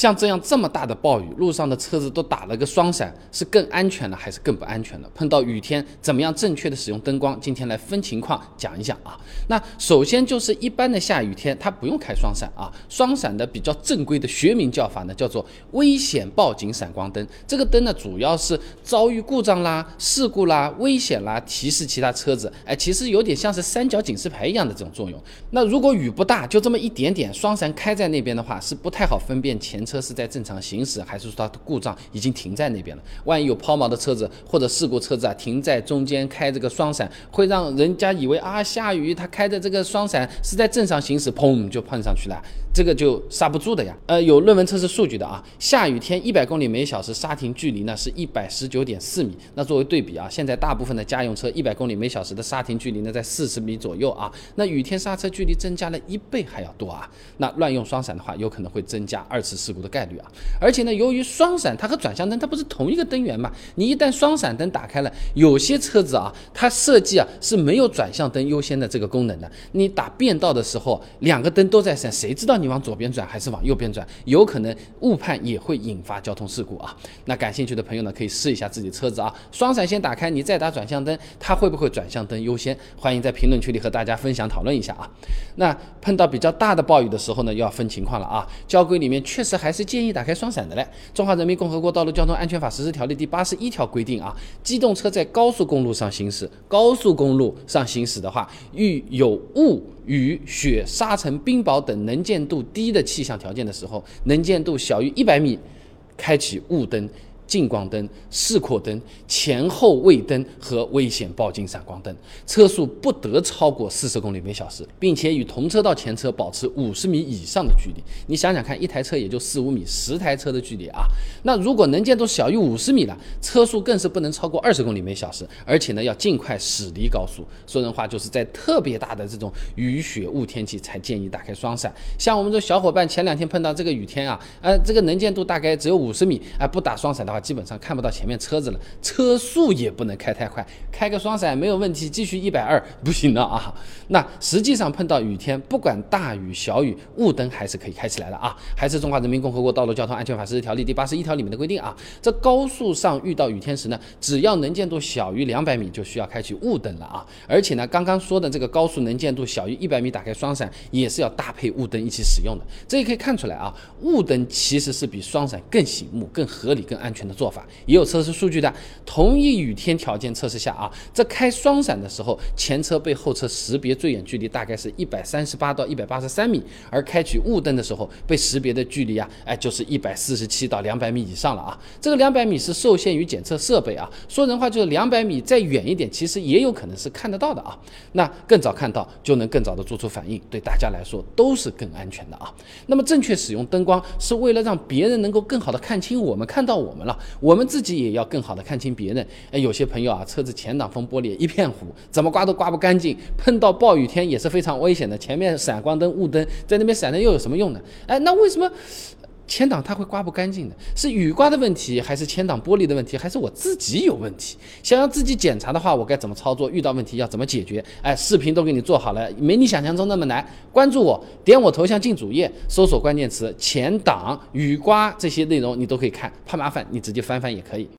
像这样这么大的暴雨，路上的车子都打了个双闪，是更安全了还是更不安全了？碰到雨天，怎么样正确的使用灯光？今天来分情况讲一讲啊。那首先就是一般的下雨天，它不用开双闪啊。双闪的比较正规的学名叫法呢，叫做危险报警闪光灯。这个灯呢，主要是遭遇故障啦、事故啦、危险啦，提示其他车子。哎，其实有点像是三角警示牌一样的这种作用。那如果雨不大，就这么一点点，双闪开在那边的话，是不太好分辨前。车是在正常行驶，还是说它的故障已经停在那边了？万一有抛锚的车子或者事故车子啊，停在中间开这个双闪，会让人家以为啊下雨，他开的这个双闪是在正常行驶，砰就碰上去了，这个就刹不住的呀。呃，有论文测试数据的啊，下雨天一百公里每小时刹停距离呢是一百十九点四米。那作为对比啊，现在大部分的家用车一百公里每小时的刹停距离呢在四十米左右啊，那雨天刹车距离增加了一倍还要多啊。那乱用双闪的话，有可能会增加二次事故。的概率啊，而且呢，由于双闪它和转向灯它不是同一个灯源嘛，你一旦双闪灯打开了，有些车子啊，它设计啊是没有转向灯优先的这个功能的。你打变道的时候，两个灯都在闪，谁知道你往左边转还是往右边转？有可能误判也会引发交通事故啊。那感兴趣的朋友呢，可以试一下自己车子啊，双闪先打开，你再打转向灯，它会不会转向灯优先？欢迎在评论区里和大家分享讨论一下啊。那碰到比较大的暴雨的时候呢，要分情况了啊。交规里面确实还。还是建议打开双闪的嘞。中华人民共和国道路交通安全法实施条例第八十一条规定啊，机动车在高速公路上行驶，高速公路上行驶的话，遇有雾、雨、雪、沙尘、冰雹等能见度低的气象条件的时候，能见度小于一百米，开启雾灯。近光灯、示廓灯、前后位灯和危险报警闪光灯，车速不得超过四十公里每小时，并且与同车道前车保持五十米以上的距离。你想想看，一台车也就四五米，十台车的距离啊。那如果能见度小于五十米了，车速更是不能超过二十公里每小时，而且呢要尽快驶离高速。说人话，就是在特别大的这种雨雪雾天气才建议打开双闪。像我们这小伙伴前两天碰到这个雨天啊，呃，这个能见度大概只有五十米，哎，不打双闪的话。基本上看不到前面车子了，车速也不能开太快，开个双闪没有问题，继续一百二不行了啊。那实际上碰到雨天，不管大雨小雨，雾灯还是可以开起来的啊。还是中华人民共和国道路交通安全法实施条例第八十一条里面的规定啊，这高速上遇到雨天时呢，只要能见度小于两百米，就需要开启雾灯了啊。而且呢，刚刚说的这个高速能见度小于一百米打开双闪，也是要搭配雾灯一起使用的。这也可以看出来啊，雾灯其实是比双闪更醒目、更合理、更安全。的做法也有测试数据的，同一雨天条件测试下啊，这开双闪的时候，前车被后车识别最远距离大概是一百三十八到一百八十三米，而开启雾灯的时候被识别的距离啊，哎就是一百四十七到两百米以上了啊。这个两百米是受限于检测设备啊，说人话就是两百米再远一点，其实也有可能是看得到的啊。那更早看到就能更早的做出反应，对大家来说都是更安全的啊。那么正确使用灯光是为了让别人能够更好的看清我们，看到我们了。我们自己也要更好的看清别人。哎，有些朋友啊，车子前挡风玻璃一片糊，怎么刮都刮不干净，碰到暴雨天也是非常危险的。前面闪光灯、雾灯在那边闪着又有什么用呢？哎，那为什么前挡它会刮不干净的？是雨刮的问题，还是前挡玻璃的问题，还是我自己有问题？想要自己检查的话，我该怎么操作？遇到问题要怎么解决？哎，视频都给你做好了，没你想象中那么难。关注我，点我头像进主页，搜索关键词前挡、雨刮这些内容，你都可以看。怕麻烦，你直接翻翻也可以。